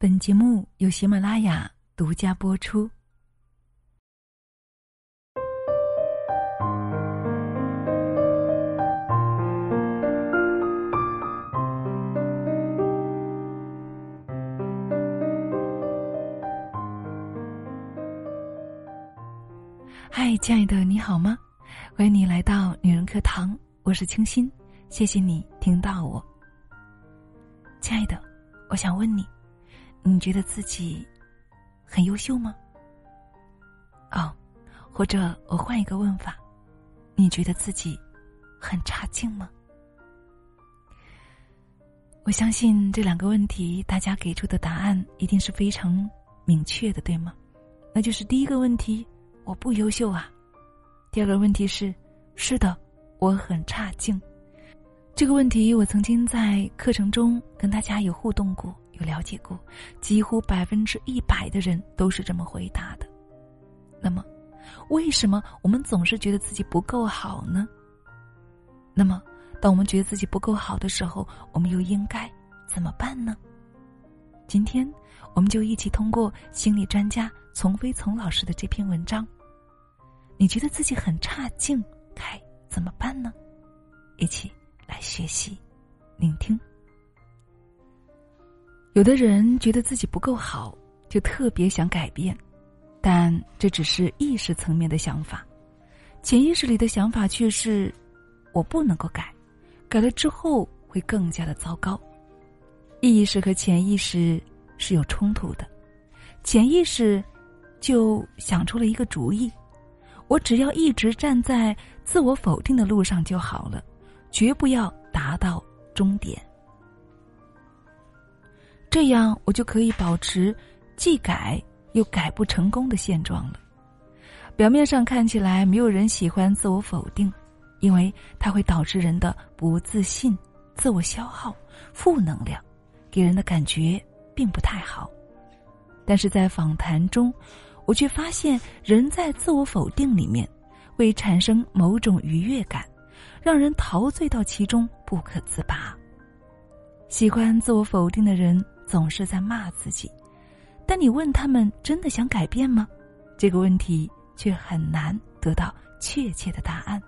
本节目由喜马拉雅独家播出。嗨，亲爱的，你好吗？欢迎你来到女人课堂，我是清新，谢谢你听到我。亲爱的，我想问你，你觉得自己很优秀吗？哦，或者我换一个问法，你觉得自己很差劲吗？我相信这两个问题，大家给出的答案一定是非常明确的，对吗？那就是第一个问题，我不优秀啊；第二个问题是，是的，我很差劲。这个问题我曾经在课程中跟大家有互动过，有了解过，几乎百分之一百的人都是这么回答的。那么，为什么我们总是觉得自己不够好呢？那么，当我们觉得自己不够好的时候，我们又应该怎么办呢？今天，我们就一起通过心理专家丛飞丛老师的这篇文章，你觉得自己很差劲，该怎么办呢？一起。来学习，聆听。有的人觉得自己不够好，就特别想改变，但这只是意识层面的想法，潜意识里的想法却是：我不能够改，改了之后会更加的糟糕。意识和潜意识是有冲突的，潜意识就想出了一个主意：我只要一直站在自我否定的路上就好了。绝不要达到终点，这样我就可以保持既改又改不成功的现状了。表面上看起来没有人喜欢自我否定，因为它会导致人的不自信、自我消耗、负能量，给人的感觉并不太好。但是在访谈中，我却发现人在自我否定里面会产生某种愉悦感。让人陶醉到其中不可自拔。喜欢自我否定的人总是在骂自己，但你问他们真的想改变吗？这个问题却很难得到确切的答案。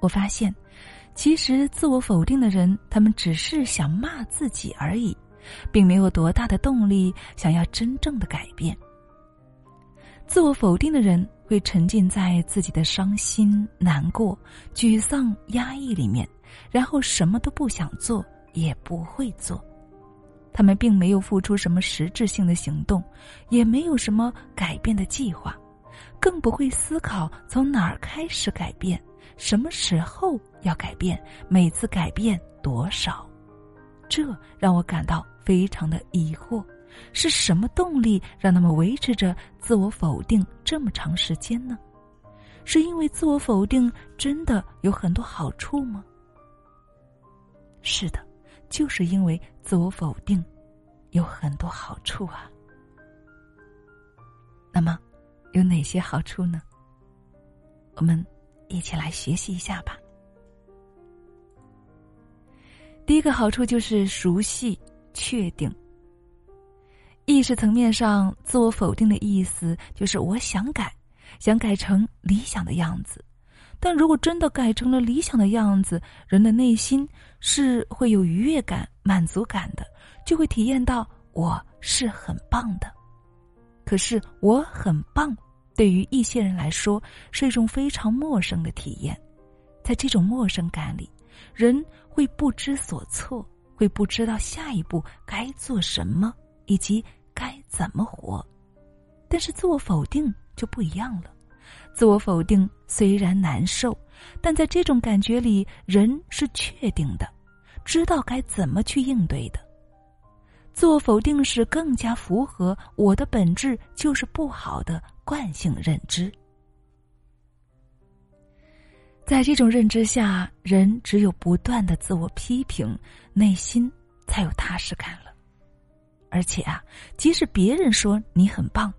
我发现，其实自我否定的人，他们只是想骂自己而已，并没有多大的动力想要真正的改变。自我否定的人。会沉浸在自己的伤心、难过、沮丧、压抑里面，然后什么都不想做，也不会做。他们并没有付出什么实质性的行动，也没有什么改变的计划，更不会思考从哪儿开始改变，什么时候要改变，每次改变多少。这让我感到非常的疑惑。是什么动力让他们维持着自我否定这么长时间呢？是因为自我否定真的有很多好处吗？是的，就是因为自我否定有很多好处啊。那么，有哪些好处呢？我们一起来学习一下吧。第一个好处就是熟悉、确定。意识层面上，自我否定的意思就是我想改，想改成理想的样子。但如果真的改成了理想的样子，人的内心是会有愉悦感、满足感的，就会体验到我是很棒的。可是我很棒，对于一些人来说是一种非常陌生的体验。在这种陌生感里，人会不知所措，会不知道下一步该做什么。以及该怎么活，但是自我否定就不一样了。自我否定虽然难受，但在这种感觉里，人是确定的，知道该怎么去应对的。自我否定是更加符合我的本质就是不好的惯性认知。在这种认知下，人只有不断的自我批评，内心才有踏实感了。而且啊，即使别人说你很棒，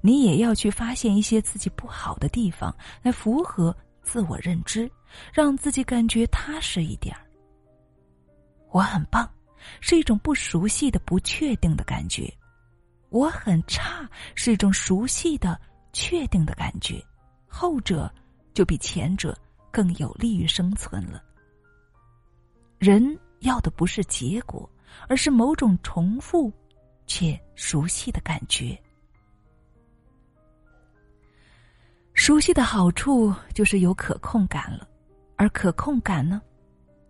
你也要去发现一些自己不好的地方，来符合自我认知，让自己感觉踏实一点儿。我很棒，是一种不熟悉的、不确定的感觉；我很差是一种熟悉的、确定的感觉。后者就比前者更有利于生存了。人要的不是结果，而是某种重复且熟悉的感觉。熟悉的好处就是有可控感了，而可控感呢，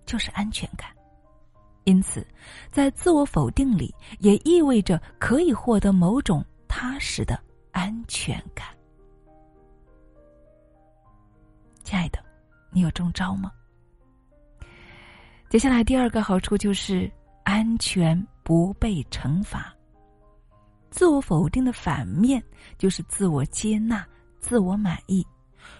就是安全感。因此，在自我否定里，也意味着可以获得某种踏实的安全感。亲爱的，你有中招吗？接下来第二个好处就是安全不被惩罚。自我否定的反面就是自我接纳。自我满意，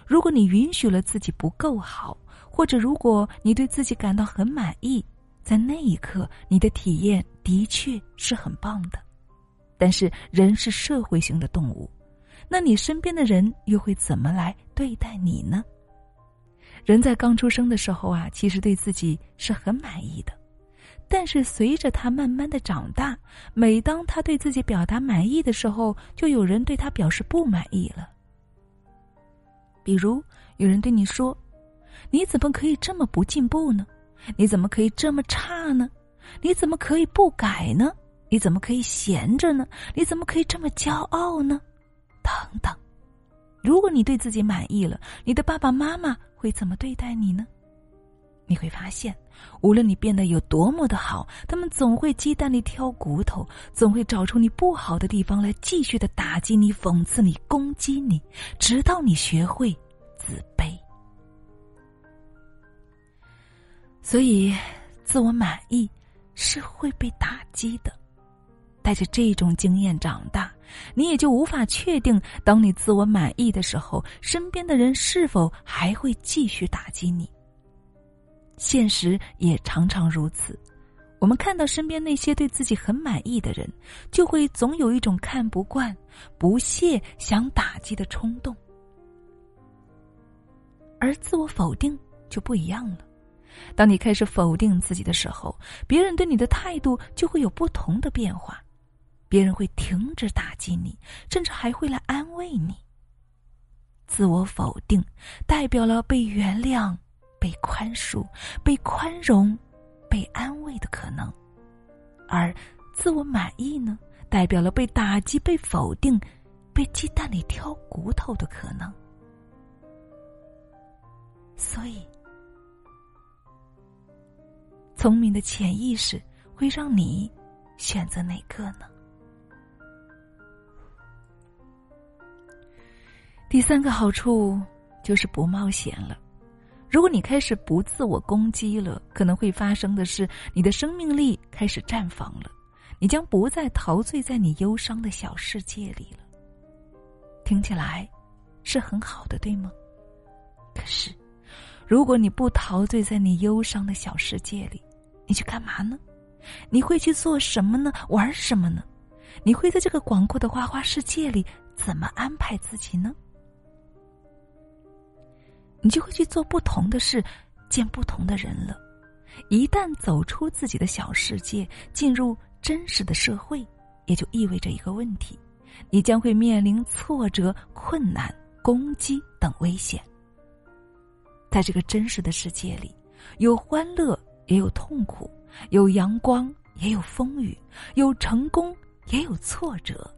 如果你允许了自己不够好，或者如果你对自己感到很满意，在那一刻，你的体验的确是很棒的。但是人是社会性的动物，那你身边的人又会怎么来对待你呢？人在刚出生的时候啊，其实对自己是很满意的，但是随着他慢慢的长大，每当他对自己表达满意的时候，就有人对他表示不满意了。比如有人对你说：“你怎么可以这么不进步呢？你怎么可以这么差呢？你怎么可以不改呢？你怎么可以闲着呢？你怎么可以这么骄傲呢？”等等。如果你对自己满意了，你的爸爸妈妈会怎么对待你呢？你会发现，无论你变得有多么的好，他们总会鸡蛋里挑骨头，总会找出你不好的地方来，继续的打击你、讽刺你、攻击你，直到你学会自卑。所以，自我满意是会被打击的。带着这种经验长大，你也就无法确定，当你自我满意的时候，身边的人是否还会继续打击你。现实也常常如此，我们看到身边那些对自己很满意的人，就会总有一种看不惯、不屑、想打击的冲动。而自我否定就不一样了，当你开始否定自己的时候，别人对你的态度就会有不同的变化，别人会停止打击你，甚至还会来安慰你。自我否定代表了被原谅。被宽恕、被宽容、被安慰的可能，而自我满意呢，代表了被打击、被否定、被鸡蛋里挑骨头的可能。所以，聪明的潜意识会让你选择哪个呢？第三个好处就是不冒险了。如果你开始不自我攻击了，可能会发生的是，你的生命力开始绽放了，你将不再陶醉在你忧伤的小世界里了。听起来是很好的，对吗？可是，如果你不陶醉在你忧伤的小世界里，你去干嘛呢？你会去做什么呢？玩什么呢？你会在这个广阔的花花世界里怎么安排自己呢？你就会去做不同的事，见不同的人了。一旦走出自己的小世界，进入真实的社会，也就意味着一个问题：你将会面临挫折、困难、攻击等危险。在这个真实的世界里，有欢乐，也有痛苦；有阳光，也有风雨；有成功，也有挫折。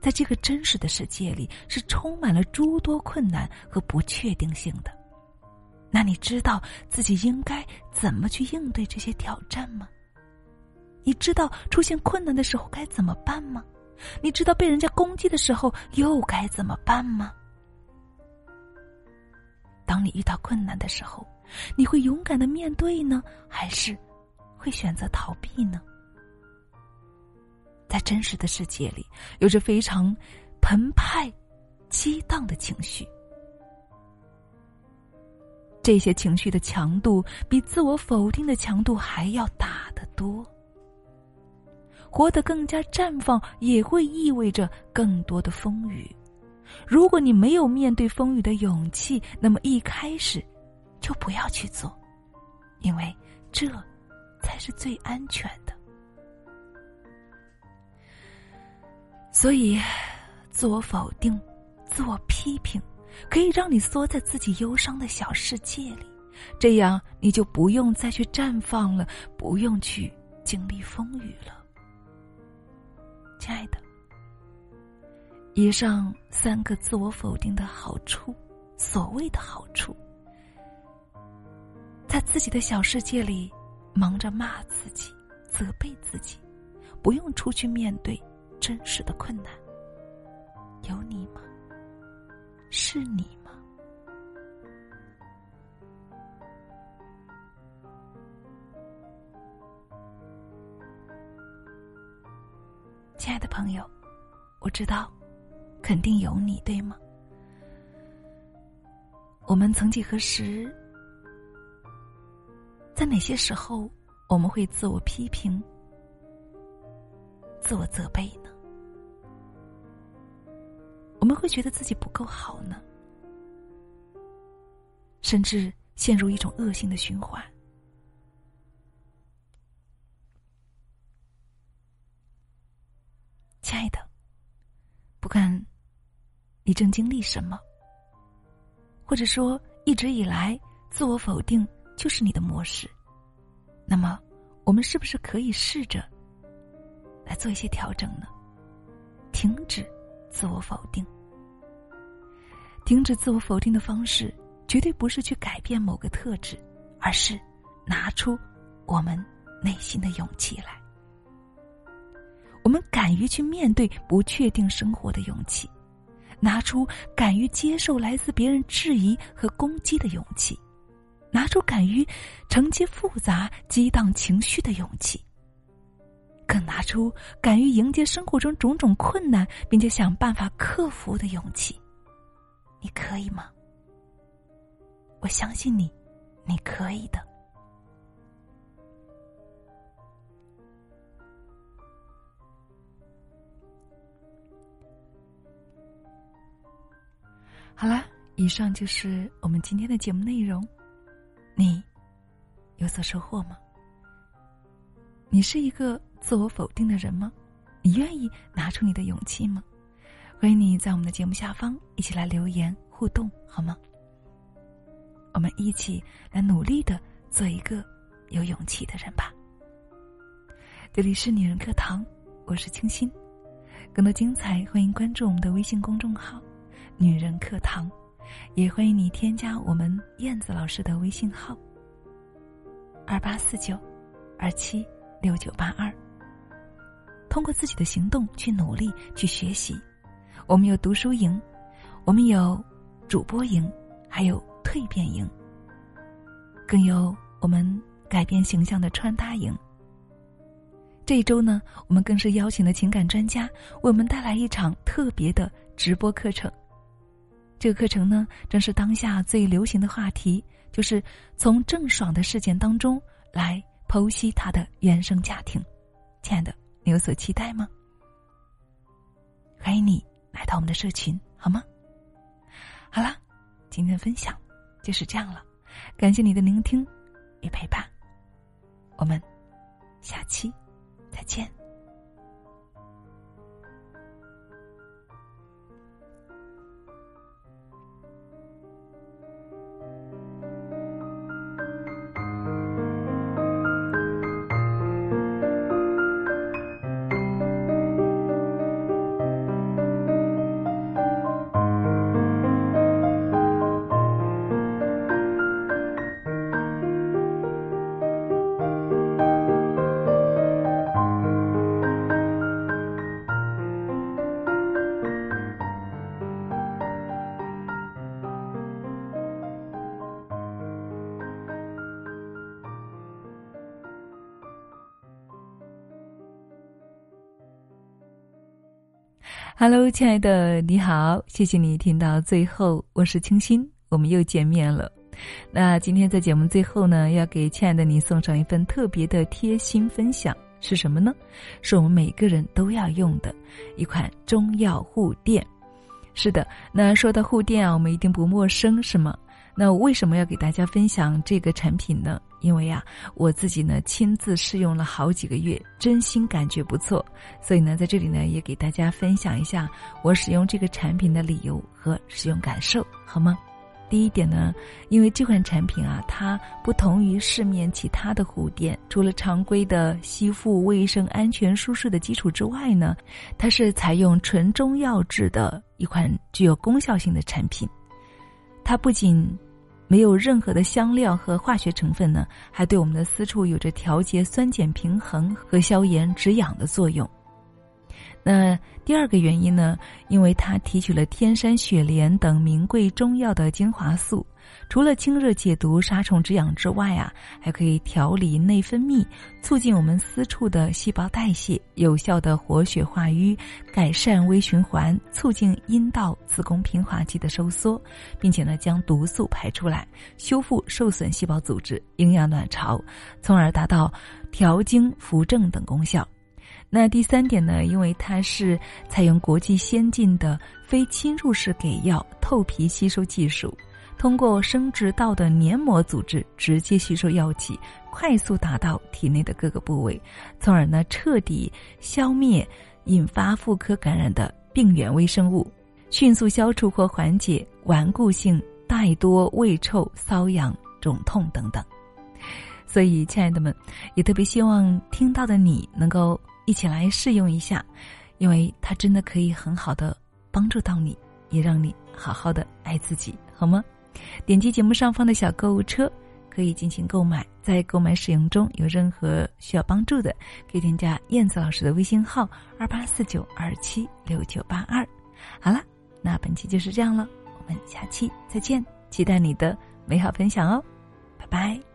在这个真实的世界里，是充满了诸多困难和不确定性的。那你知道自己应该怎么去应对这些挑战吗？你知道出现困难的时候该怎么办吗？你知道被人家攻击的时候又该怎么办吗？当你遇到困难的时候，你会勇敢的面对呢，还是会选择逃避呢？在真实的世界里，有着非常澎湃、激荡的情绪。这些情绪的强度比自我否定的强度还要大得多。活得更加绽放，也会意味着更多的风雨。如果你没有面对风雨的勇气，那么一开始就不要去做，因为这才是最安全所以，自我否定、自我批评，可以让你缩在自己忧伤的小世界里，这样你就不用再去绽放了，不用去经历风雨了。亲爱的，以上三个自我否定的好处，所谓的好处，在自己的小世界里忙着骂自己、责备自己，不用出去面对真实的困难。有你吗？是你吗？亲爱的朋友，我知道，肯定有你，对吗？我们曾几何时，在哪些时候，我们会自我批评、自我责备呢？我们会觉得自己不够好呢，甚至陷入一种恶性的循环。亲爱的，不管你正经历什么，或者说一直以来自我否定就是你的模式，那么我们是不是可以试着来做一些调整呢？停止自我否定。停止自我否定的方式，绝对不是去改变某个特质，而是拿出我们内心的勇气来。我们敢于去面对不确定生活的勇气，拿出敢于接受来自别人质疑和攻击的勇气，拿出敢于承接复杂激荡情绪的勇气，更拿出敢于迎接生活中种种困难，并且想办法克服的勇气。你可以吗？我相信你，你可以的。好了，以上就是我们今天的节目内容。你有所收获吗？你是一个自我否定的人吗？你愿意拿出你的勇气吗？欢迎你在我们的节目下方一起来留言互动，好吗？我们一起来努力的做一个有勇气的人吧。这里是女人课堂，我是清新。更多精彩，欢迎关注我们的微信公众号“女人课堂”，也欢迎你添加我们燕子老师的微信号：二八四九二七六九八二。通过自己的行动去努力去学习。我们有读书营，我们有主播营，还有蜕变营，更有我们改变形象的穿搭营。这一周呢，我们更是邀请了情感专家为我们带来一场特别的直播课程。这个课程呢，正是当下最流行的话题，就是从郑爽的事件当中来剖析她的原生家庭。亲爱的，你有所期待吗？欢迎你。来到我们的社群好吗？好了，今天的分享就是这样了，感谢你的聆听与陪伴，我们下期再见。Hello，亲爱的，你好，谢谢你听到最后，我是清新，我们又见面了。那今天在节目最后呢，要给亲爱的你送上一份特别的贴心分享，是什么呢？是我们每个人都要用的一款中药护垫。是的，那说到护垫啊，我们一定不陌生，是吗？那为什么要给大家分享这个产品呢？因为啊，我自己呢亲自试用了好几个月，真心感觉不错，所以呢，在这里呢也给大家分享一下我使用这个产品的理由和使用感受，好吗？第一点呢，因为这款产品啊，它不同于市面其他的护垫，除了常规的吸附、卫生、安全、舒适的基础之外呢，它是采用纯中药制的一款具有功效性的产品，它不仅。没有任何的香料和化学成分呢，还对我们的私处有着调节酸碱平衡和消炎止痒的作用。那第二个原因呢，因为它提取了天山雪莲等名贵中药的精华素。除了清热解毒、杀虫止痒之外啊，还可以调理内分泌，促进我们私处的细胞代谢，有效的活血化瘀，改善微循环，促进阴道、子宫平滑肌的收缩，并且呢，将毒素排出来，修复受损细胞组织，营养卵巢，从而达到调经扶正等功效。那第三点呢，因为它是采用国际先进的非侵入式给药透皮吸收技术。通过生殖道的黏膜组织直接吸收药剂，快速达到体内的各个部位，从而呢彻底消灭引发妇科感染的病原微生物，迅速消除或缓解顽固性带多、胃臭、瘙痒、肿痛等等。所以，亲爱的们，也特别希望听到的你能够一起来试用一下，因为它真的可以很好的帮助到你，也让你好好的爱自己，好吗？点击节目上方的小购物车，可以进行购买。在购买使用中有任何需要帮助的，可以添加燕子老师的微信号二八四九二七六九八二。好了，那本期就是这样了，我们下期再见，期待你的美好分享哦，拜拜。